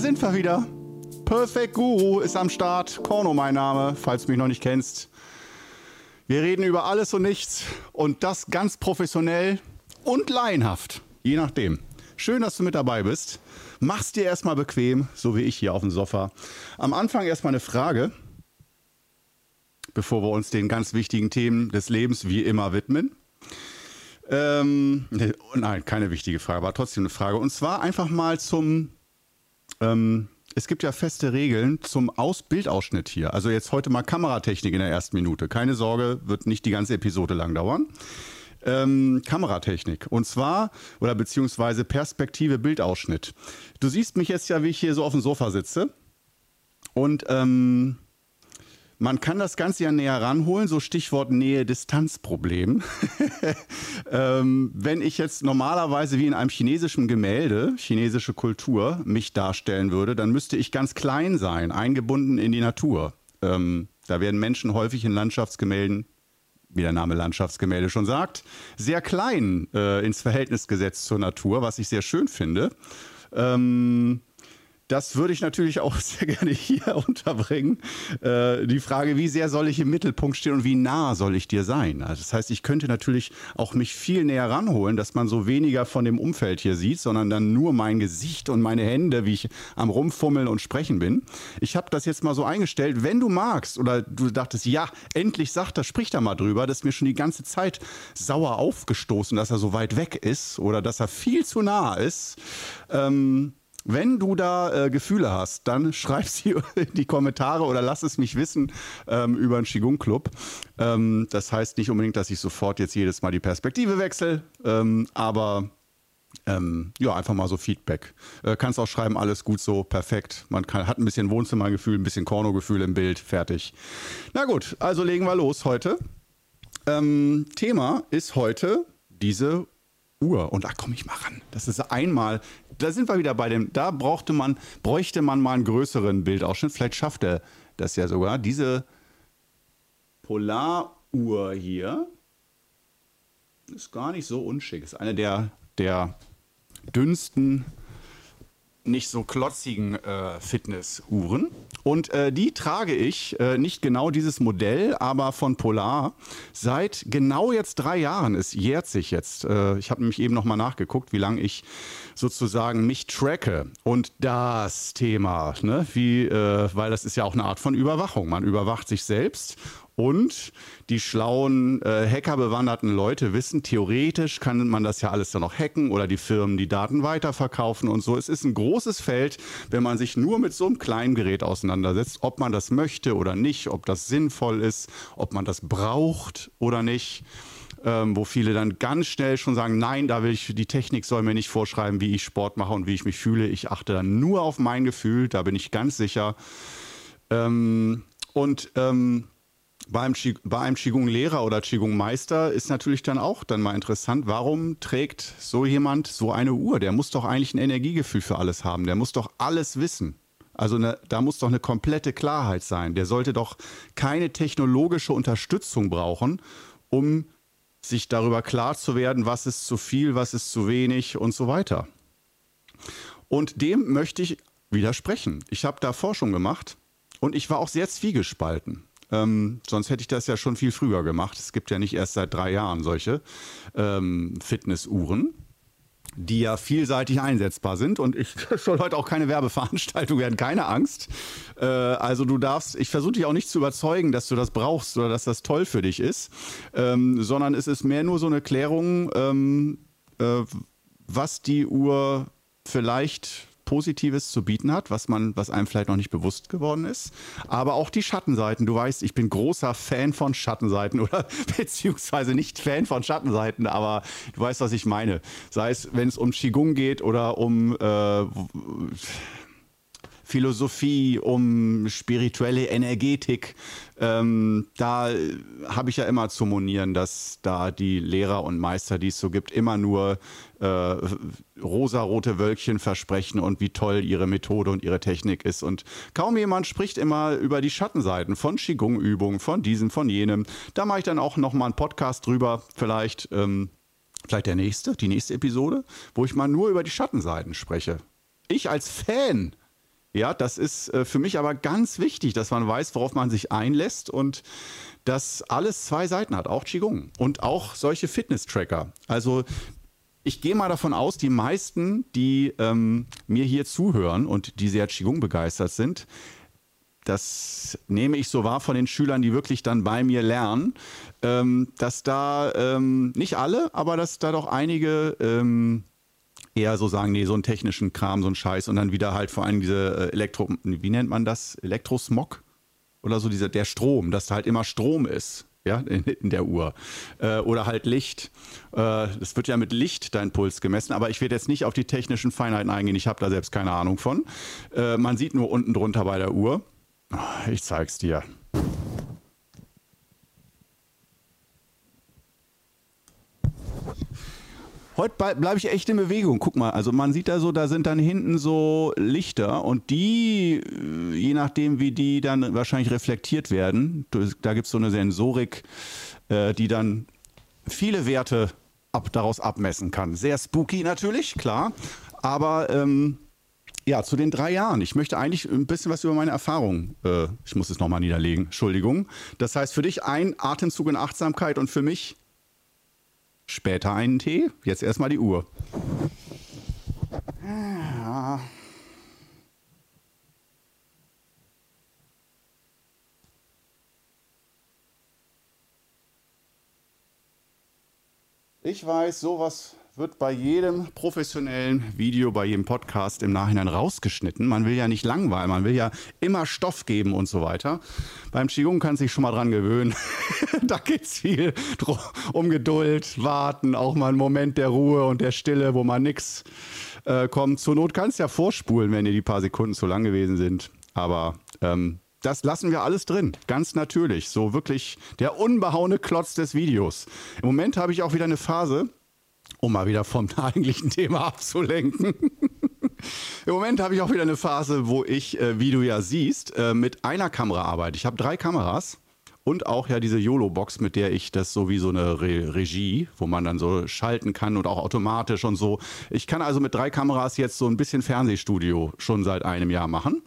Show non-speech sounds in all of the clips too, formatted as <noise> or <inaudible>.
sind wir wieder. Perfect Guru ist am Start. Korno mein Name, falls du mich noch nicht kennst. Wir reden über alles und nichts und das ganz professionell und laienhaft, je nachdem. Schön, dass du mit dabei bist. Mach's dir erstmal bequem, so wie ich hier auf dem Sofa. Am Anfang erstmal eine Frage, bevor wir uns den ganz wichtigen Themen des Lebens wie immer widmen. Ähm, nein, keine wichtige Frage, aber trotzdem eine Frage. Und zwar einfach mal zum ähm, es gibt ja feste Regeln zum Aus-Bildausschnitt hier. Also jetzt heute mal Kameratechnik in der ersten Minute. Keine Sorge, wird nicht die ganze Episode lang dauern. Ähm, Kameratechnik. Und zwar, oder beziehungsweise Perspektive Bildausschnitt. Du siehst mich jetzt ja, wie ich hier so auf dem Sofa sitze. Und ähm, man kann das Ganze ja näher ranholen, so Stichwort Nähe-Distanz-Problem. <laughs> ähm, wenn ich jetzt normalerweise wie in einem chinesischen Gemälde, chinesische Kultur, mich darstellen würde, dann müsste ich ganz klein sein, eingebunden in die Natur. Ähm, da werden Menschen häufig in Landschaftsgemälden, wie der Name Landschaftsgemälde schon sagt, sehr klein äh, ins Verhältnis gesetzt zur Natur, was ich sehr schön finde. Ähm, das würde ich natürlich auch <laughs> sehr gerne hier <laughs> unterbringen. Äh, die Frage, wie sehr soll ich im Mittelpunkt stehen und wie nah soll ich dir sein? Also das heißt, ich könnte natürlich auch mich viel näher ranholen, dass man so weniger von dem Umfeld hier sieht, sondern dann nur mein Gesicht und meine Hände, wie ich am Rumfummeln und Sprechen bin. Ich habe das jetzt mal so eingestellt, wenn du magst oder du dachtest, ja, endlich sagt er, spricht er mal drüber, das ist mir schon die ganze Zeit sauer aufgestoßen, dass er so weit weg ist oder dass er viel zu nah ist. Ähm, wenn du da äh, Gefühle hast, dann <laughs> schreib sie in die Kommentare oder lass es mich wissen ähm, über den Qigong Club. Ähm, das heißt nicht unbedingt, dass ich sofort jetzt jedes Mal die Perspektive wechsle, ähm, aber ähm, ja, einfach mal so Feedback. Äh, kannst auch schreiben, alles gut so, perfekt. Man kann, hat ein bisschen Wohnzimmergefühl, ein bisschen Korno-Gefühl im Bild, fertig. Na gut, also legen wir los heute. Ähm, Thema ist heute diese Uhr. Und da komme ich mal ran. Das ist einmal, da sind wir wieder bei dem, da brauchte man, bräuchte man mal einen größeren Bildausschnitt. Vielleicht schafft er das ja sogar. Diese Polaruhr hier ist gar nicht so unschick. Ist eine der, der dünnsten nicht so klotzigen äh, Fitnessuhren. Und äh, die trage ich, äh, nicht genau dieses Modell, aber von Polar, seit genau jetzt drei Jahren. Es jährt sich jetzt. Äh, ich habe nämlich eben nochmal nachgeguckt, wie lange ich sozusagen mich tracke. Und das Thema, ne, wie, äh, weil das ist ja auch eine Art von Überwachung. Man überwacht sich selbst und die schlauen, äh, hackerbewanderten Leute wissen, theoretisch kann man das ja alles dann noch hacken oder die Firmen die Daten weiterverkaufen und so. Es ist ein großes Feld, wenn man sich nur mit so einem kleinen Gerät auseinandersetzt, ob man das möchte oder nicht, ob das sinnvoll ist, ob man das braucht oder nicht. Ähm, wo viele dann ganz schnell schon sagen, nein, da will ich, die Technik soll mir nicht vorschreiben, wie ich Sport mache und wie ich mich fühle. Ich achte dann nur auf mein Gefühl, da bin ich ganz sicher. Ähm, und ähm, bei einem, bei einem Qigong-Lehrer oder Qigong-Meister ist natürlich dann auch dann mal interessant, warum trägt so jemand so eine Uhr? Der muss doch eigentlich ein Energiegefühl für alles haben. Der muss doch alles wissen. Also eine, da muss doch eine komplette Klarheit sein. Der sollte doch keine technologische Unterstützung brauchen, um sich darüber klar zu werden, was ist zu viel, was ist zu wenig und so weiter. Und dem möchte ich widersprechen. Ich habe da Forschung gemacht und ich war auch sehr zwiegespalten. Ähm, sonst hätte ich das ja schon viel früher gemacht. Es gibt ja nicht erst seit drei Jahren solche ähm, Fitnessuhren, die ja vielseitig einsetzbar sind. Und ich <laughs> soll heute auch keine Werbeveranstaltung werden, keine Angst. Äh, also du darfst, ich versuche dich auch nicht zu überzeugen, dass du das brauchst oder dass das toll für dich ist, ähm, sondern es ist mehr nur so eine Klärung, ähm, äh, was die Uhr vielleicht Positives zu bieten hat, was man, was einem vielleicht noch nicht bewusst geworden ist. Aber auch die Schattenseiten. Du weißt, ich bin großer Fan von Schattenseiten <laughs> oder beziehungsweise nicht Fan von Schattenseiten, aber du weißt, was ich meine. Sei es, wenn es um Qigong geht oder um äh, Philosophie, um spirituelle Energetik. Ähm, da habe ich ja immer zu monieren, dass da die Lehrer und Meister, die es so gibt, immer nur äh, rosarote Wölkchen versprechen und wie toll ihre Methode und ihre Technik ist. Und kaum jemand spricht immer über die Schattenseiten von Qigong-Übungen, von diesem, von jenem. Da mache ich dann auch nochmal einen Podcast drüber, vielleicht. Ähm, vielleicht der nächste, die nächste Episode, wo ich mal nur über die Schattenseiten spreche. Ich als Fan Ja, das ist äh, für mich aber ganz wichtig, dass man weiß, worauf man sich einlässt und dass alles zwei Seiten hat, auch Qigong und auch solche Fitness-Tracker. Also ich gehe mal davon aus, die meisten, die ähm, mir hier zuhören und die sehr Qigong begeistert sind, das nehme ich so wahr von den Schülern, die wirklich dann bei mir lernen, ähm, dass da ähm, nicht alle, aber dass da doch einige ähm, eher so sagen, nee, so einen technischen Kram, so einen Scheiß und dann wieder halt vor allem diese äh, Elektro, wie nennt man das? Elektrosmog? Oder so dieser, der Strom, dass da halt immer Strom ist ja, <laughs> in, in der Uhr. Äh, oder halt Licht. Äh, äh, wird ja mit Licht dein Puls gemessen, aber ich werde jetzt nicht auf die technischen Feinheiten eingehen. Ich habe da selbst keine Ahnung von. Äh, man sieht nur unten drunter bei der Uhr. Ich zeig's dir. Heute bleibe ich echt in Bewegung. Guck mal, also man sieht da so, da sind dann hinten so Lichter und die, äh, je nachdem wie die dann wahrscheinlich reflektiert werden, da gibt es so eine Sensorik, äh, die dann viele Werte ab, daraus abmessen kann. Sehr spooky natürlich, klar, aber ähm, ja, zu den drei Jahren. Ich möchte eigentlich ein bisschen was über meine Erfahrungen. Äh, ich muss es nochmal niederlegen. Entschuldigung. Das heißt für dich ein Atemzug in Achtsamkeit und für mich Später einen Tee, jetzt erstmal die Uhr. Ja. Ich weiß, sowas wird bei jedem professionellen Video, bei jedem Podcast im Nachhinein rausgeschnitten. Man will ja nicht langweilen, man will ja immer Stoff geben und so weiter. Beim Qigong kann sich schon mal dran gewöhnen. <laughs> da geht es viel um Geduld, warten, auch mal einen Moment der Ruhe und der Stille, wo man nichts äh, kommt. Zur Not kannst du ja vorspulen, wenn dir die paar Sekunden zu lang gewesen sind. Aber ähm, das lassen wir alles drin, ganz natürlich. So wirklich der unbehauene Klotz des Videos. Im Moment habe ich auch wieder eine Phase, um mal wieder vom <laughs> eigentlichen Thema abzulenken. Im Moment habe ich auch wieder eine Phase, wo ich, äh, wie du ja siehst, äh, mit einer Kamera arbeite. Ich habe drei Kameras und auch ja diese YOLO-Box, mit der ich das so wie so eine Re Regie, wo man dann so schalten kann und auch automatisch und so. Ich kann also mit drei Kameras jetzt so ein bisschen Fernsehstudio schon seit einem Jahr machen.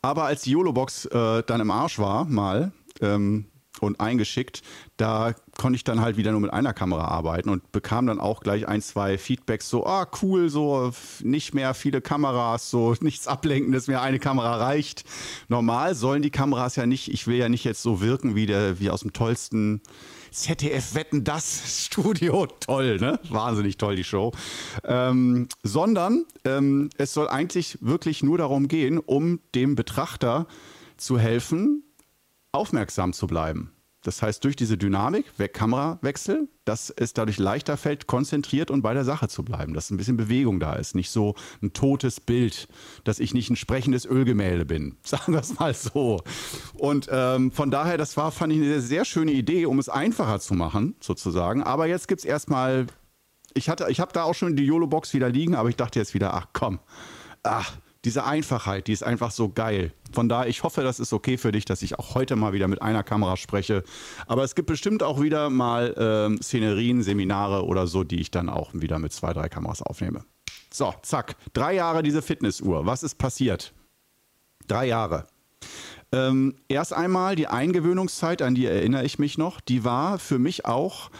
Aber als die YOLO-Box äh, dann im Arsch war, mal, ähm, und eingeschickt. Da konnte ich dann halt wieder nur mit einer Kamera arbeiten und bekam dann auch gleich ein, zwei Feedbacks so, ah, cool, so nicht mehr viele Kameras, so <laughs> nichts Ablenkendes mehr, eine Kamera reicht. Normal sollen die Kameras ja nicht, ich will ja nicht jetzt so wirken wie der, wie aus dem tollsten ZDF Wetten das Studio. <laughs> Toll, ne? Wahnsinnig toll, die Show. Ähm, sondern ähm, es soll eigentlich wirklich nur darum gehen, um dem Betrachter zu helfen, aufmerksam zu bleiben. Das heißt, durch diese Dynamik, Kamerawechsel, dass es dadurch leichter fällt, konzentriert und bei der Sache zu bleiben, dass ein bisschen Bewegung da ist. Nicht so ein totes Bild, dass ich nicht ein sprechendes Ölgemälde bin. <laughs> Sagen wir es mal so. Und ähm, von daher, das war, fand ich eine sehr schöne Idee, um es einfacher zu machen, sozusagen. Aber jetzt gibt es erstmal, ich, ich habe da auch schon die YOLO-Box wieder liegen, aber ich dachte jetzt wieder, ach komm, ach, diese Einfachheit, die ist einfach so geil. Von daher, ich hoffe, das ist okay für dich, dass ich auch heute mal wieder mit einer Kamera spreche. Aber es gibt bestimmt auch wieder mal äh, Szenerien, Seminare oder so, die ich dann auch wieder mit zwei, drei Kameras aufnehme. So, zack. Drei Jahre diese Fitnessuhr. Was ist passiert? Drei Jahre. Ähm, erst einmal die Eingewöhnungszeit, an die erinnere ich mich noch, die war für mich auch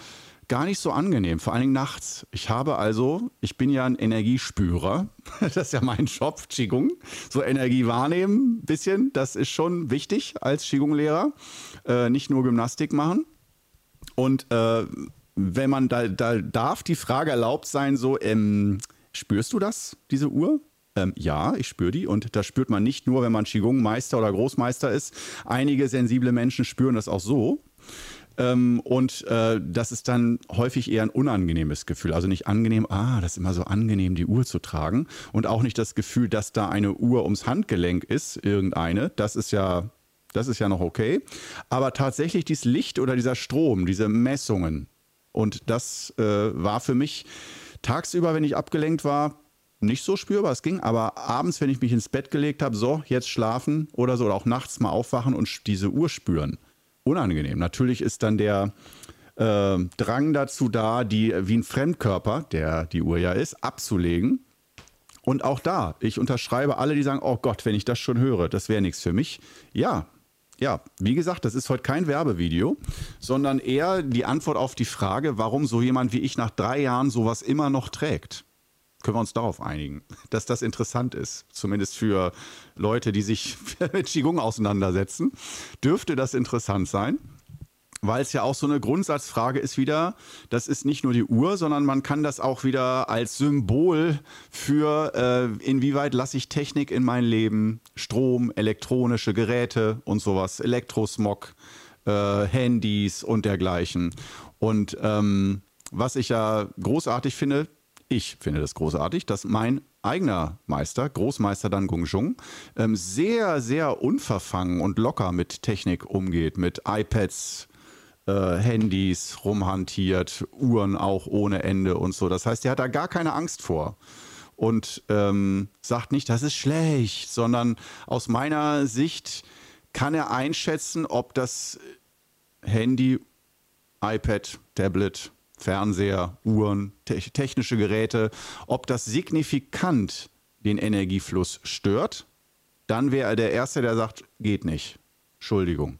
gar nicht so angenehm, vor allen Dingen nachts. Ich habe also, ich bin ja ein Energiespürer, <laughs> das ist ja mein Job, Qigong, so Energie wahrnehmen, ein bisschen, das ist schon wichtig als Qigong-Lehrer, äh, nicht nur Gymnastik machen. Und äh, wenn man da, da darf die Frage erlaubt sein, so, ähm, spürst du das, diese Uhr? Ähm, ja, ich spüre die und das spürt man nicht nur, wenn man Qigong-Meister oder Großmeister ist. Einige sensible Menschen spüren das auch so. Ähm, und äh, das ist dann häufig eher ein unangenehmes Gefühl. Also nicht angenehm, ah, das ist immer so angenehm, die Uhr zu tragen. Und auch nicht das Gefühl, dass da eine Uhr ums Handgelenk ist, irgendeine. Das ist ja, das ist ja noch okay. Aber tatsächlich dieses Licht oder dieser Strom, diese Messungen. Und das äh, war für mich tagsüber, wenn ich abgelenkt war, nicht so spürbar. Es ging aber abends, wenn ich mich ins Bett gelegt habe, so, jetzt schlafen oder so, oder auch nachts mal aufwachen und diese Uhr spüren unangenehm. Natürlich ist dann der äh, Drang dazu da, die wie ein Fremdkörper, der die Uhr ja ist, abzulegen Und auch da, ich unterschreibe alle, die sagen, oh Gott, wenn ich das schon höre, das wäre nichts für mich. Ja, ja, wie gesagt, das ist heute kein Werbevideo, sondern eher die Antwort auf die Frage, warum so jemand wie ich nach drei Jahren sowas immer noch trägt. Können wir uns darauf einigen, <laughs> dass das interessant ist, zumindest für Leute, die sich <laughs> mit Qigong auseinandersetzen, dürfte das interessant sein weil es ja auch so eine Grundsatzfrage ist wieder, das ist nicht nur die Uhr, sondern man kann das auch wieder als Symbol für, äh, inwieweit lasse ich Technik in mein Leben, Strom, elektronische Geräte und sowas, Elektrosmog, äh, Handys und dergleichen. Und ähm, was ich ja großartig finde, ich finde das großartig, dass mein eigener Meister, Großmeister Dan Gongzhong, ähm, sehr, sehr unverfangen und locker mit Technik umgeht, mit iPads, äh, Handys rumhantiert, Uhren auch ohne Ende und so. Das heißt, er hat da gar keine Angst vor und ähm, sagt nicht, das ist schlecht, sondern aus meiner Sicht kann er einschätzen, ob das Handy, iPad, Tablet, Fernseher, Uhren, te technische Geräte, ob das signifikant den Energiefluss stört, dann wäre er der Erste, der sagt, geht nicht. Entschuldigung.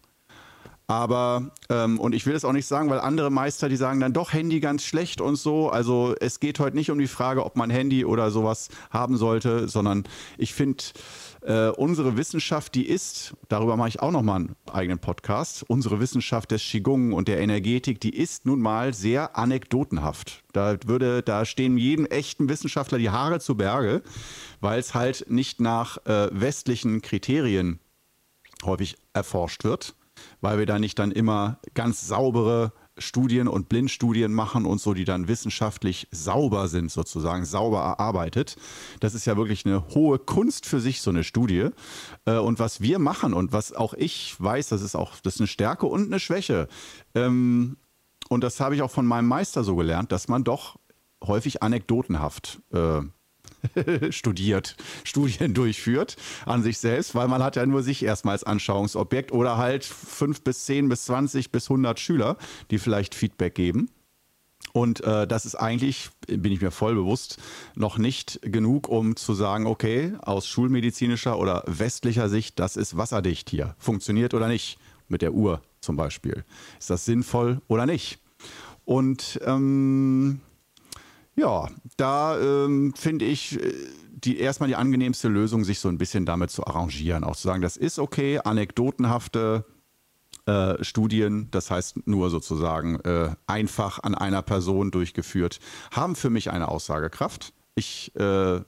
Aber, ähm, und ich will das auch nicht sagen, weil andere Meister, die sagen dann doch Handy ganz schlecht und so. Also es geht heute nicht um die Frage, ob man Handy oder sowas haben sollte, sondern ich finde, äh, unsere Wissenschaft, die ist, darüber mache ich auch nochmal einen eigenen Podcast, unsere Wissenschaft des Qigong und der Energetik, die ist nun mal sehr anekdotenhaft. Da würde, da stehen jedem echten Wissenschaftler die Haare zu Berge, weil es halt nicht nach äh, westlichen Kriterien häufig erforscht wird weil wir da nicht dann immer ganz saubere Studien und Blindstudien machen und so, die dann wissenschaftlich sauber sind, sozusagen sauber erarbeitet. Das ist ja wirklich eine hohe Kunst für sich, so eine Studie. Äh, und was wir machen und was auch ich weiß, das ist auch das ist eine Stärke und eine Schwäche. Ähm, und das habe ich auch von meinem Meister so gelernt, dass man doch häufig anekdotenhaft äh, <laughs> studiert, Studien durchführt an sich selbst, weil man hat ja nur sich erstmal als Anschauungsobjekt oder halt fünf bis zehn bis zwanzig bis hundert Schüler, die vielleicht Feedback geben. Und äh, das ist eigentlich, bin ich mir voll bewusst, noch nicht genug, um zu sagen, okay, aus schulmedizinischer oder westlicher Sicht, das ist wasserdicht hier. Funktioniert oder nicht? Mit der Uhr zum Beispiel. Ist das sinnvoll oder nicht? Und ähm, ja, da ähm, finde ich äh, die erstmal die angenehmste Lösung, sich so ein bisschen damit zu arrangieren. Auch zu sagen, das ist okay, anekdotenhafte äh, Studien, das heißt nur sozusagen äh, einfach an einer Person durchgeführt, haben für mich eine Aussagekraft. Ich äh,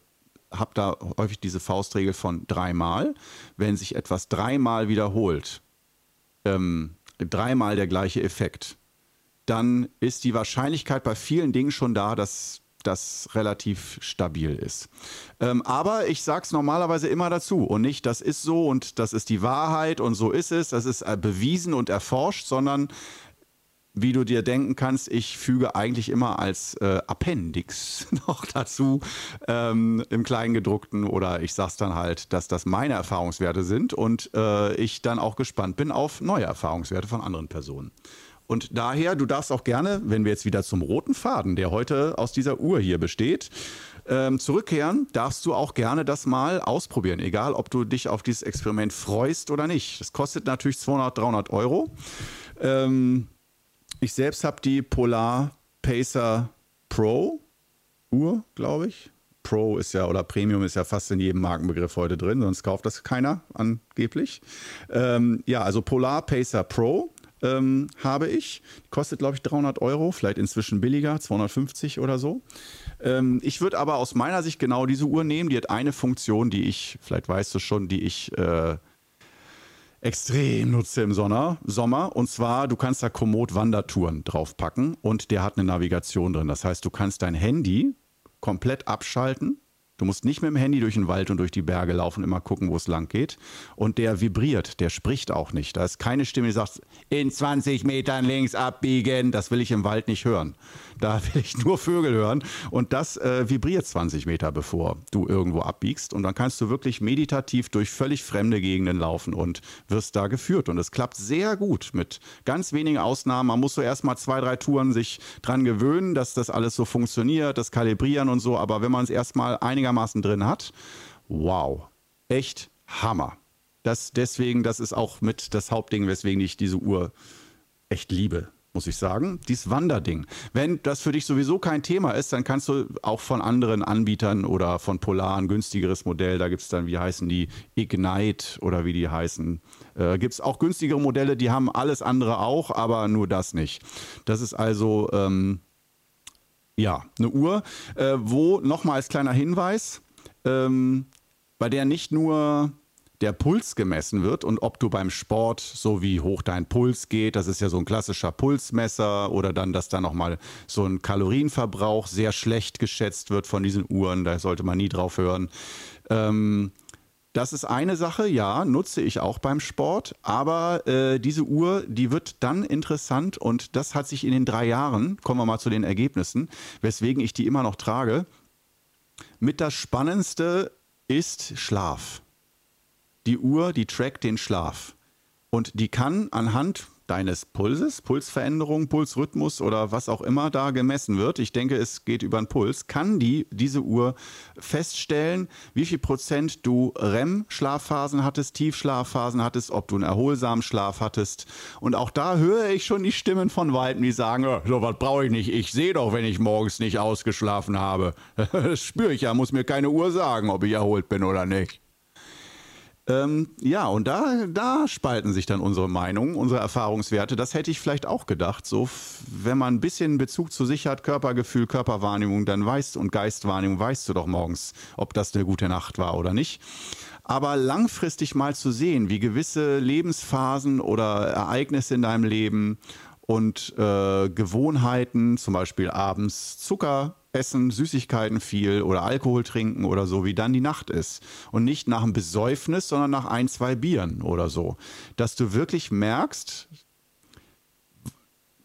habe da häufig diese Faustregel von dreimal. Wenn sich etwas dreimal wiederholt, ähm, dreimal der gleiche Effekt, dann ist die Wahrscheinlichkeit bei vielen Dingen schon da, dass das relativ stabil ist. Ähm, aber ich sage es normalerweise immer dazu und nicht, das ist so und das ist die Wahrheit und so ist es, das ist äh, bewiesen und erforscht, sondern wie du dir denken kannst, ich füge eigentlich immer als äh, Appendix <laughs> noch dazu ähm, im Kleingedruckten oder ich sag's dann halt, dass das meine Erfahrungswerte sind und äh, ich dann auch gespannt bin auf neue Erfahrungswerte von anderen Personen. Und daher, du darfst auch gerne, wenn wir jetzt wieder zum roten Faden, der heute aus dieser Uhr hier besteht, ähm, zurückkehren, darfst du auch gerne das mal ausprobieren, egal ob du dich auf dieses Experiment freust oder nicht. Das kostet natürlich 200, 300 Euro. Ähm, ich selbst habe die Polar Pacer Pro Uhr, glaube ich. Pro ist ja oder Premium ist ja fast in jedem Markenbegriff heute drin, sonst kauft das keiner angeblich. Ähm, ja, also Polar Pacer Pro ähm, habe ich. Kostet, glaube ich, 300 Euro, vielleicht inzwischen billiger, 250 oder so. Ähm, ich würde aber aus meiner Sicht genau diese Uhr nehmen. Die hat eine Funktion, die ich, vielleicht weißt du schon, die ich äh, extrem nutze im Sommer, Sommer. Und zwar, du kannst da Komoot Wandertouren draufpacken und der hat eine Navigation drin. Das heißt, du kannst dein Handy komplett abschalten Du musst nicht mit dem Handy durch den Wald und durch die Berge laufen, immer gucken, wo es lang geht. Und der vibriert, der spricht auch nicht. Da ist keine Stimme, die sagt, in 20 Metern links abbiegen. Das will ich im Wald nicht hören. Da will ich nur Vögel hören. Und das äh, vibriert 20 Meter, bevor du irgendwo abbiegst. Und dann kannst du wirklich meditativ durch völlig fremde Gegenden laufen und wirst da geführt. Und es klappt sehr gut mit ganz wenigen Ausnahmen. Man muss so erst mal zwei, drei Touren sich dran gewöhnen, dass das alles so funktioniert, das Kalibrieren und so. Aber wenn man es erst mal einige einigermaßen drin hat, wow, echt Hammer. Das deswegen, das ist auch mit das Hauptding, weswegen ich diese Uhr echt liebe muss ich sagen. Dieses Wanderding. Wenn das für dich sowieso kein Thema ist, dann kannst du auch von anderen Anbietern oder von Polar ein günstigeres Modell, da gibt es dann, wie heißen die, Ignite oder wie die heißen, äh, gibt es auch günstigere Modelle, die haben alles andere auch, aber nur das nicht. Das ist also, ähm, ja, eine Uhr, äh, wo nochmal als kleiner Hinweis, ähm, bei der nicht nur der Puls gemessen wird und ob du beim Sport so wie hoch dein Puls geht, das ist ja so ein klassischer Pulsmesser oder dann, dass da nochmal so ein Kalorienverbrauch sehr schlecht geschätzt wird von diesen Uhren, da sollte man nie drauf hören. Ähm, das ist eine Sache, ja, nutze ich auch beim Sport, aber äh, diese Uhr, die wird dann interessant und das hat sich in den drei Jahren, kommen wir mal zu den Ergebnissen, weswegen ich die immer noch trage, mit das Spannendste ist Schlaf. Die Uhr, die trackt den Schlaf. Und die kann anhand deines Pulses, Pulsveränderung, Pulsrhythmus oder was auch immer da gemessen wird, ich denke, es geht über den Puls, kann die diese Uhr feststellen, wie viel Prozent du REM-Schlafphasen hattest, Tiefschlafphasen hattest, ob du einen erholsamen Schlaf hattest. Und auch da höre ich schon die Stimmen von Weitem, die sagen, oh, so was brauche ich nicht. Ich sehe doch, wenn ich morgens nicht ausgeschlafen habe. <laughs> Das spüre ich ja, muss mir keine Uhr sagen, ob ich erholt bin oder nicht. Ähm, ja, und da, da spalten sich dann unsere Meinungen, unsere Erfahrungswerte. Das hätte ich vielleicht auch gedacht. So, wenn man ein bisschen Bezug zu sich hat, Körpergefühl, Körperwahrnehmung, dann weißt und Geistwahrnehmung, weißt du doch morgens, ob das eine gute Nacht war oder nicht. Aber langfristig mal zu sehen, wie gewisse Lebensphasen oder Ereignisse in deinem Leben und äh, Gewohnheiten, zum Beispiel abends Zucker essen, Süßigkeiten viel oder Alkohol trinken oder so, wie dann die Nacht ist. Und nicht nach einem Besäufnis, sondern nach ein, zwei Bieren oder so. Dass du wirklich merkst,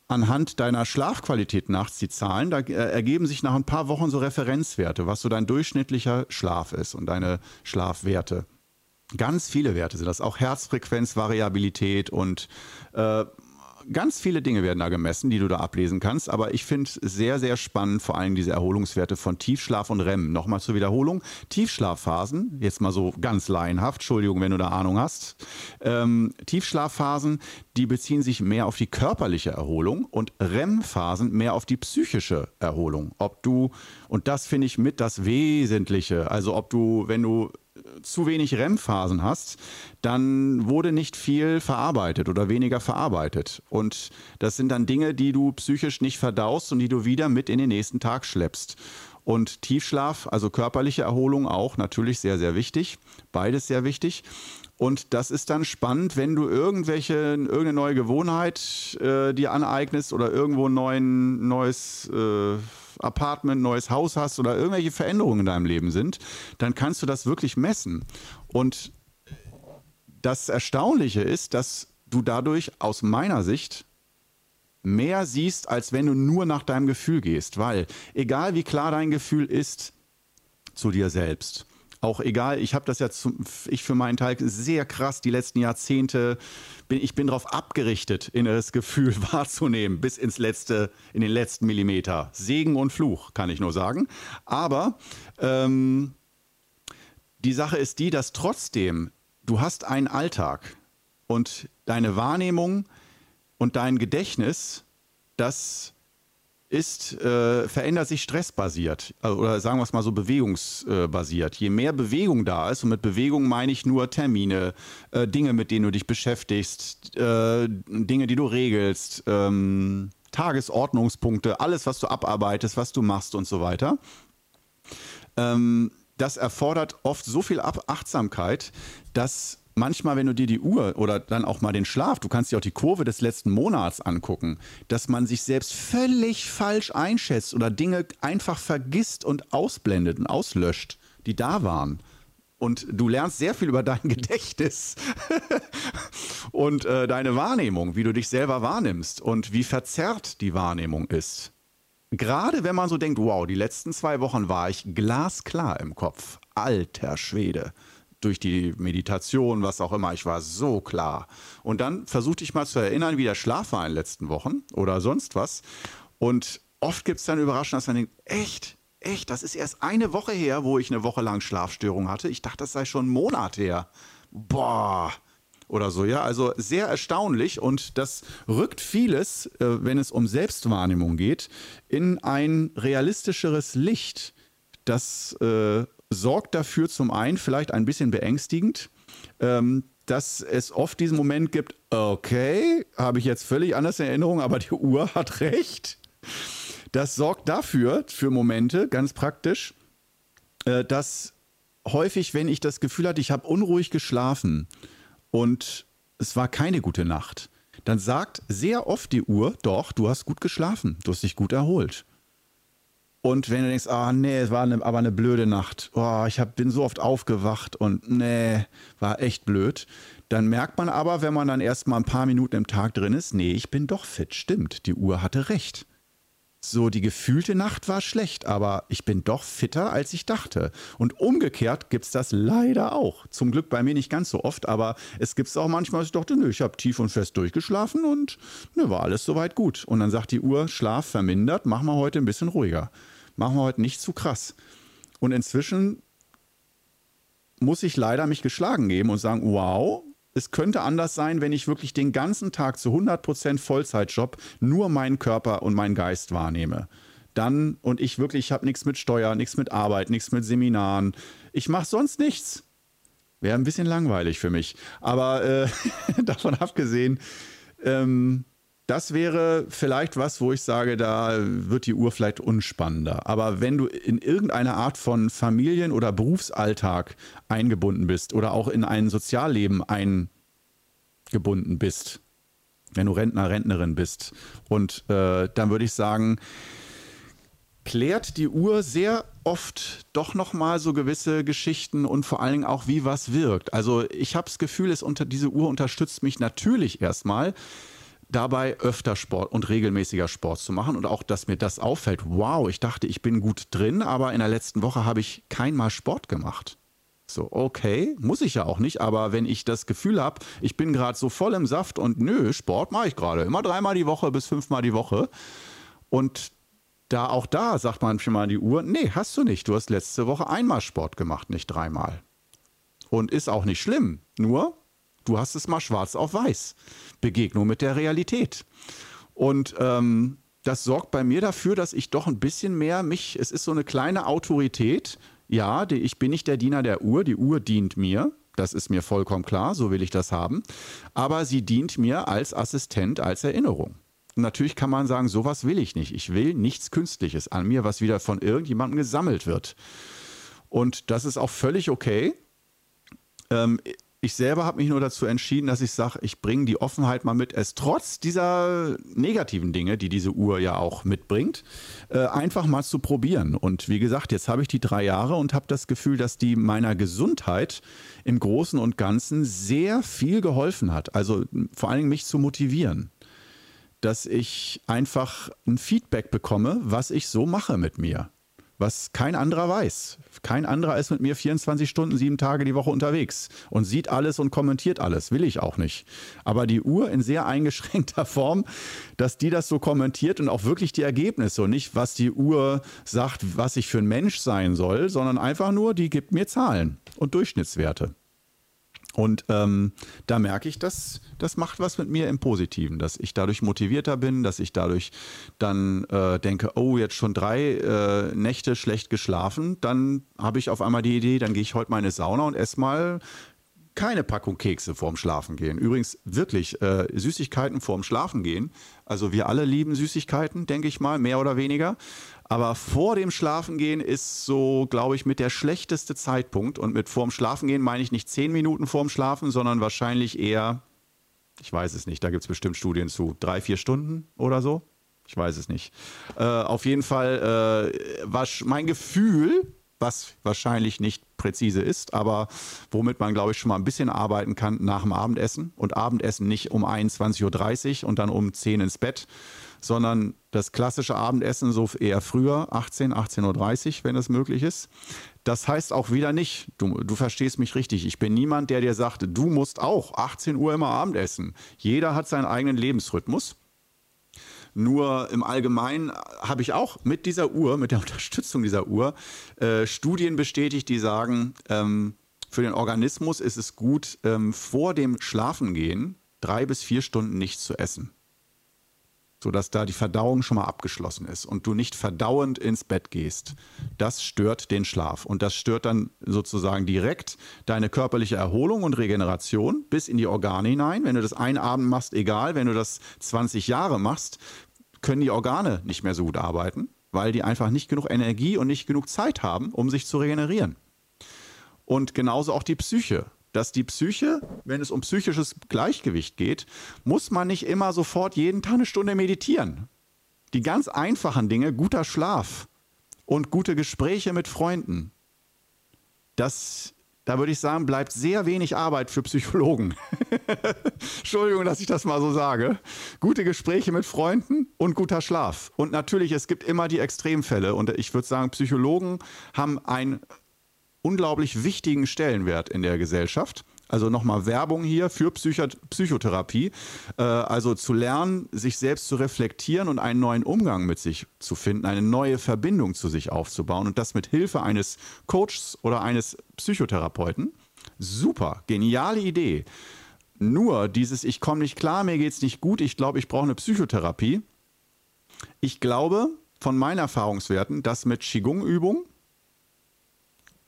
anhand deiner Schlafqualität nachts die Zahlen, da äh, ergeben sich nach ein paar Wochen so Referenzwerte, was so dein durchschnittlicher Schlaf ist und deine Schlafwerte. Ganz viele Werte sind das, auch Herzfrequenzvariabilität und äh, ganz viele Dinge werden da gemessen, die du da ablesen kannst. Aber ich finde sehr, sehr spannend, vor allem diese Erholungswerte von Tiefschlaf und REM. Nochmal zur Wiederholung. Tiefschlafphasen, jetzt mal so ganz laienhaft, Entschuldigung, wenn du da Ahnung hast. Ähm, Tiefschlafphasen, die beziehen sich mehr auf die körperliche Erholung und REM-Phasen mehr auf die psychische Erholung. Ob du, und das finde ich mit das Wesentliche, also ob du, wenn du zu wenig REM-Phasen hast, dann wurde nicht viel verarbeitet oder weniger verarbeitet. Und das sind dann Dinge, die du psychisch nicht verdaust und die du wieder mit in den nächsten Tag schleppst. Und Tiefschlaf, also körperliche Erholung auch natürlich sehr, sehr wichtig. Beides sehr wichtig. Und das ist dann spannend, wenn du irgendwelche, irgendeine neue Gewohnheit äh, dir aneignest oder irgendwo ein neues äh, Apartment, neues Haus hast oder irgendwelche Veränderungen in deinem Leben sind, dann kannst du das wirklich messen. Und das Erstaunliche ist, dass du dadurch aus meiner Sicht mehr siehst, als wenn du nur nach deinem Gefühl gehst. Weil egal wie klar dein Gefühl ist zu dir selbst, auch egal, ich habe das ja zum, ich für meinen Teil sehr krass die letzten Jahrzehnte bin ich bin darauf abgerichtet, inneres Gefühl <laughs> wahrzunehmen bis ins letzte, in den letzten Millimeter. Segen und Fluch, kann ich nur sagen. Aber ähm, die Sache ist die, dass trotzdem du hast einen Alltag und deine Wahrnehmung und dein Gedächtnis, das ist, äh, verändert sich stressbasiert also, oder sagen wir es mal so bewegungsbasiert. Je mehr Bewegung da ist, und mit Bewegung meine ich nur Termine, äh, Dinge, mit denen du dich beschäftigst, äh, Dinge, die du regelst, ähm, Tagesordnungspunkte, alles, was du abarbeitest, was du machst und so weiter. Ähm, das erfordert oft so viel Achtsamkeit, dass manchmal, wenn du dir die Uhr oder dann auch mal den Schlaf, du kannst dir auch die Kurve des letzten Monats angucken, dass man sich selbst völlig falsch einschätzt oder Dinge einfach vergisst und ausblendet und auslöscht, die da waren. Und du lernst sehr viel über dein <laughs> Gedächtnis <laughs> und äh, deine Wahrnehmung, wie du dich selber wahrnimmst und wie verzerrt die Wahrnehmung ist. Gerade wenn man so denkt, wow, die letzten zwei Wochen war ich glasklar im Kopf. Alter Schwede durch die Meditation, was auch immer. Ich war so klar. Und dann versuchte ich mal zu erinnern, wie der Schlaf war in den letzten Wochen oder sonst was. Und oft gibt es dann Überraschungen, dass man denkt, echt, echt, das ist erst eine Woche her, wo ich eine Woche lang Schlafstörung hatte. Ich dachte, das sei schon ein Monat her. Boah. Oder so, ja. Also sehr erstaunlich und das rückt vieles, äh, wenn es um Selbstwahrnehmung geht, in ein realistischeres Licht. Das äh, sorgt dafür zum einen vielleicht ein bisschen beängstigend, ähm, dass es oft diesen Moment gibt, okay, habe ich jetzt völlig anders in Erinnerung, aber die Uhr hat recht. Das sorgt dafür, für Momente, ganz praktisch, äh, dass häufig, wenn ich das Gefühl hatte, ich habe unruhig geschlafen und es war keine gute Nacht, dann sagt sehr oft die Uhr, doch, du hast gut geschlafen, du hast dich gut erholt. Und wenn du denkst, ah nee, es war eine, aber eine blöde Nacht, oh, ich hab, bin so oft aufgewacht und nee, war echt blöd, dann merkt man aber, wenn man dann erst mal ein paar Minuten im Tag drin ist, nee, ich bin doch fit, stimmt, die Uhr hatte recht. So, die gefühlte Nacht war schlecht, aber ich bin doch fitter, als ich dachte. Und umgekehrt gibt es das leider auch. Zum Glück bei mir nicht ganz so oft, aber es gibt es auch manchmal, dass ich dachte, nö, ich habe tief und fest durchgeschlafen und nö, war alles soweit gut. Und dann sagt die Uhr, Schlaf vermindert, machen wir heute ein bisschen ruhiger. Machen wir heute nicht zu krass. Und inzwischen muss ich leider mich geschlagen geben und sagen, wow, es könnte anders sein, wenn ich wirklich den ganzen Tag zu 100% Vollzeitjob nur meinen Körper und meinen Geist wahrnehme. Dann, und ich wirklich, ich habe nichts mit Steuer, nichts mit Arbeit, nichts mit Seminaren. Ich mache sonst nichts. Wäre ein bisschen langweilig für mich. Aber äh, <laughs> davon abgesehen, ähm, das wäre vielleicht was, wo ich sage, da wird die Uhr vielleicht unspannender. Aber wenn du in irgendeine Art von Familien- oder Berufsalltag eingebunden bist oder auch in ein Sozialleben eingebunden bist, wenn du Rentner, Rentnerin bist, und äh, dann würde ich sagen, klärt die Uhr sehr oft doch noch mal so gewisse Geschichten und vor allen Dingen auch wie was wirkt. Also ich habe das Gefühl, es unter diese Uhr unterstützt mich natürlich erstmal dabei öfter Sport und regelmäßiger Sport zu machen und auch, dass mir das auffällt. Wow, ich dachte, ich bin gut drin, aber in der letzten Woche habe ich kein Mal Sport gemacht. So, okay, muss ich ja auch nicht, aber wenn ich das Gefühl habe, ich bin gerade so voll im Saft und nö, Sport mache ich gerade immer dreimal die Woche bis fünfmal die Woche und da auch da sagt man schon mal die Uhr, nee, hast du nicht. Du hast letzte Woche einmal Sport gemacht, nicht dreimal. Und ist auch nicht schlimm. Nur Du hast es mal schwarz auf weiß. Begegnung mit der Realität. Und ähm, das sorgt bei mir dafür, dass ich doch ein bisschen mehr mich, es ist so eine kleine Autorität. Ja, die, ich bin nicht der Diener der Uhr, die Uhr dient mir. Das ist mir vollkommen klar, so will ich das haben. Aber sie dient mir als Assistent, als Erinnerung. Natürlich kann man sagen, sowas will ich nicht. Ich will nichts Künstliches an mir, was wieder von irgendjemandem gesammelt wird. Und das ist auch völlig okay. Ähm, ich selber habe mich nur dazu entschieden, dass ich sage, ich bringe die Offenheit mal mit, es trotz dieser negativen Dinge, die diese Uhr ja auch mitbringt, äh, einfach mal zu probieren. Und wie gesagt, jetzt habe ich die drei Jahre und habe das Gefühl, dass die meiner Gesundheit im Großen und Ganzen sehr viel geholfen hat. Also vor allen Dingen mich zu motivieren. Dass ich einfach ein Feedback bekomme, was ich so mache mit mir was kein anderer weiß. Kein anderer ist mit mir 24 Stunden, sieben Tage die Woche unterwegs und sieht alles und kommentiert alles. Will ich auch nicht. Aber die Uhr in sehr eingeschränkter <laughs> Form, dass die das so kommentiert und auch wirklich die Ergebnisse und nicht, was die Uhr sagt, was ich für ein Mensch sein soll, sondern einfach nur, die gibt mir Zahlen und Durchschnittswerte. Und ähm, da merke ich, dass das macht was mit mir im Positiven, dass ich dadurch motivierter bin, dass ich dadurch dann äh, denke, oh, jetzt schon drei äh, Nächte schlecht geschlafen, dann habe ich auf einmal die Idee, dann gehe ich heute mal in eine Sauna und esse mal keine Packung Kekse vorm Schlafengehen. Übrigens wirklich äh, Süßigkeiten vorm Schlafengehen. Also wir alle lieben Süßigkeiten, denke ich mal, mehr oder weniger. Aber vor dem Schlafengehen ist so, glaube ich, mit der schlechteste Zeitpunkt. Und mit vorm Schlafengehen meine ich nicht zehn Minuten vorm Schlafen, sondern wahrscheinlich eher, ich weiß es nicht, da gibt es bestimmt Studien zu, drei, vier Stunden oder so. Ich weiß es nicht. Äh, auf jeden Fall äh, war mein Gefühl, was wahrscheinlich nicht präzise ist, aber womit man, glaube ich, schon mal ein bisschen arbeiten kann nach dem Abendessen. Und Abendessen nicht um 21.30 Uhr und dann um 10 Uhr ins Bett, sondern das klassische Abendessen so eher früher, 18, 18.30 Uhr, wenn es möglich ist. Das heißt auch wieder nicht, du, du verstehst mich richtig, ich bin niemand, der dir sagt, du musst auch 18 Uhr immer Abendessen. Jeder hat seinen eigenen Lebensrhythmus. Nur im Allgemeinen habe ich auch mit dieser Uhr, mit der <laughs> Unterstützung dieser Uhr, äh, Studien bestätigt, die sagen, ähm, für den Organismus ist es gut, ähm, vor dem Schlafengehen drei bis vier Stunden nichts zu essen sodass da die Verdauung schon mal abgeschlossen ist und du nicht verdauend ins Bett gehst. Das stört den Schlaf und das stört dann sozusagen direkt deine körperliche Erholung und Regeneration bis in die Organe hinein. Wenn du das einen Abend machst, egal, wenn du das 20 Jahre machst, können die Organe nicht mehr so gut arbeiten, weil die einfach nicht genug Energie und nicht genug Zeit haben, um sich zu regenerieren. Und genauso auch die Psyche dass die Psyche, wenn es um psychisches Gleichgewicht geht, muss man nicht immer sofort jeden Tag eine Stunde meditieren. Die ganz einfachen Dinge, guter Schlaf und gute Gespräche mit Freunden, das, da würde ich sagen, bleibt sehr wenig Arbeit für Psychologen. <laughs> Entschuldigung, dass ich das mal so sage. Gute Gespräche mit Freunden und guter Schlaf. Und natürlich, es gibt immer die Extremfälle. Und ich würde sagen, Psychologen haben ein unglaublich wichtigen Stellenwert in der Gesellschaft. Also nochmal Werbung hier für Psycho Psychotherapie. Äh, also zu lernen, sich selbst zu reflektieren und einen neuen Umgang mit sich zu finden, eine neue Verbindung zu sich aufzubauen und das mit Hilfe eines Coaches oder eines Psychotherapeuten. Super, geniale Idee. Nur dieses Ich komme nicht klar, mir geht es nicht gut, ich glaube, ich brauche eine Psychotherapie. Ich glaube von meinen Erfahrungswerten, dass mit Qigong-Übung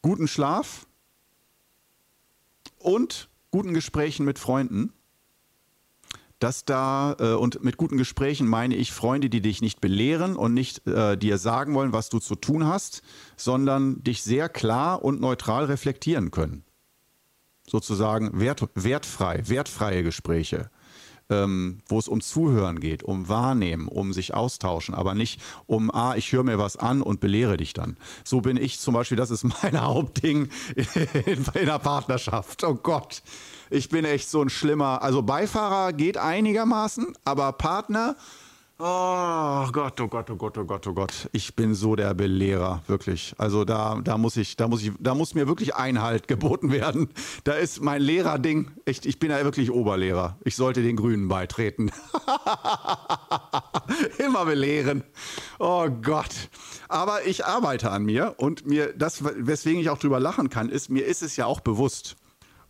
guten Schlaf und guten Gesprächen mit Freunden. Dass da, äh, und mit guten Gesprächen meine ich Freunde, die dich nicht belehren und nicht äh, dir sagen wollen, was du zu tun hast, sondern dich sehr klar und neutral reflektieren können. Sozusagen wert, wertfrei, wertfreie Gespräche ähm, wo es um Zuhören geht, um Wahrnehmen, um sich austauschen, aber nicht um, ah, ich höre mir was an und belehre dich dann. So bin ich zum Beispiel, das ist <laughs> mein Hauptding in, in der Partnerschaft. Oh Gott, ich bin echt so ein schlimmer, also Beifahrer geht einigermaßen, aber Partner, Oh Gott, oh Gott, oh Gott, oh Gott, oh Gott. Ich bin so der Belehrer, wirklich. Also da, da muss ich, da muss ich, da muss mir wirklich Einhalt geboten werden. Da ist mein Lehrerding. Echt, ich bin ja wirklich Oberlehrer. Ich sollte den Grünen beitreten. <laughs> Immer belehren. Oh Gott. Aber ich arbeite an mir und mir, das, weswegen ich auch drüber lachen kann, ist, mir ist es ja auch bewusst.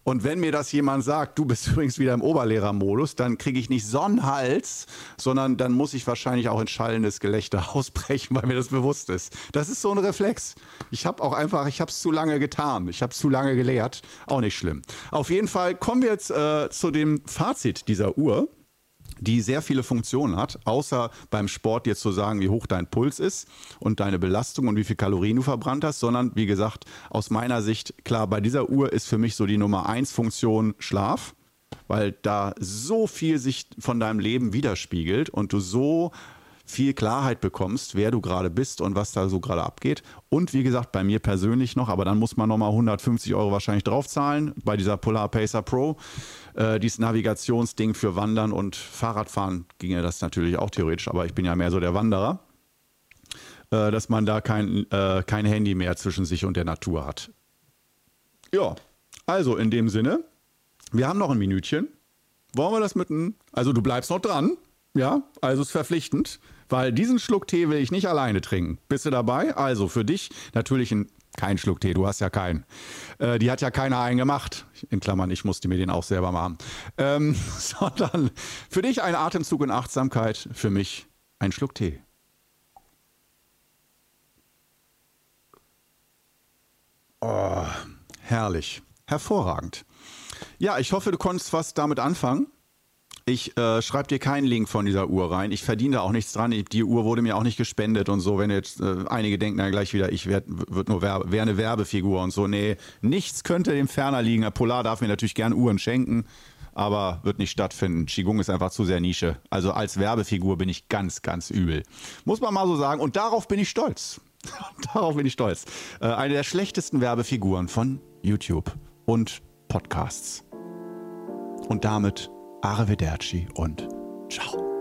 Und wenn mir das jemand sagt, du bist <laughs> übrigens wieder im Oberlehrermodus, dann kriege ich nicht Sonnenhals, sondern dann muss ich wahrscheinlich auch in schallendes Gelächter <laughs> ausbrechen, weil mir das bewusst ist. Das ist so ein Reflex. Ich habe auch einfach, ich habe es zu lange getan. Ich habe es zu lange gelehrt. Auch nicht schlimm. Auf jeden Fall kommen wir jetzt äh, zu dem Fazit dieser Uhr die sehr viele Funktionen hat, außer beim Sport dir zu sagen, wie hoch dein Puls ist und deine Belastung und wie viel Kalorien du verbrannt hast, sondern wie gesagt, aus meiner Sicht, klar, bei dieser Uhr ist für mich so die Nummer eins Funktion Schlaf, weil da so viel sich von deinem Leben widerspiegelt und du so viel Klarheit bekommst, wer du gerade bist und was da so gerade abgeht. Und wie gesagt, bei mir persönlich noch, aber dann muss man nochmal 150 Euro wahrscheinlich draufzahlen bei dieser Polar Pacer Pro. Äh, dieses Navigationsding für Wandern und Fahrradfahren ginge das natürlich auch theoretisch, aber ich bin ja mehr so der Wanderer. Äh, dass man da kein, äh, kein Handy mehr zwischen sich und der Natur hat. Ja, also in dem Sinne, wir haben noch ein Minütchen. Wollen wir das mit einem. Also du bleibst noch dran. Ja, also ist verpflichtend, weil diesen Schluck Tee will ich nicht alleine trinken. Bist du dabei? Also für dich natürlich ein kein Schluck Tee, du hast ja keinen. Äh, die hat ja keiner einen gemacht. In Klammern, ich musste mir den auch selber machen. Ähm, <laughs> sondern für dich ein Atemzug und Achtsamkeit, für mich ein Schluck Tee. Oh, herrlich. Hervorragend. Ja, ich hoffe, du konntest was damit anfangen. Ich äh, schreibe dir keinen Link von dieser Uhr rein. Ich verdiene da auch nichts dran. Die Uhr wurde mir auch nicht gespendet und so. Wenn jetzt äh, einige denken dann gleich wieder, ich werde wird nur Werbe, wäre eine Werbefigur und so. Nee, nichts könnte dem ferner liegen. Polar darf mir natürlich gern Uhren schenken, aber wird nicht stattfinden. Qigong ist einfach zu sehr Nische. Also als Werbefigur bin ich ganz, ganz übel. Muss man mal so sagen. Und darauf bin ich stolz. <laughs> darauf bin ich stolz. Äh, eine der schlechtesten Werbefiguren von YouTube und Podcasts. Und damit Arrivederci und ciao.